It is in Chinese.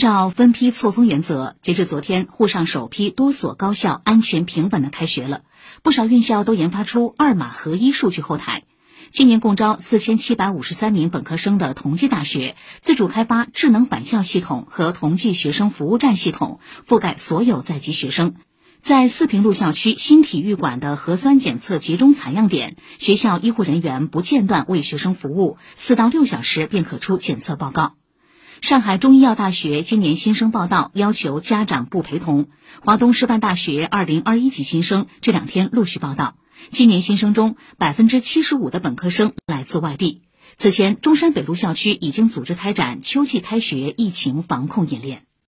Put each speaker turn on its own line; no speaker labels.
照分批错峰原则，截至昨天，沪上首批多所高校安全平稳的开学了。不少院校都研发出二码合一数据后台。今年共招四千七百五十三名本科生的同济大学，自主开发智能返校系统和同济学生服务站系统，覆盖所有在籍学生。在四平路校区新体育馆的核酸检测集中采样点，学校医护人员不间断为学生服务，四到六小时便可出检测报告。上海中医药大学今年新生报到要求家长不陪同。华东师范大学二零二一级新生这两天陆续报到。今年新生中，百分之七十五的本科生来自外地。此前，中山北路校区已经组织开展秋季开学疫情防控演练。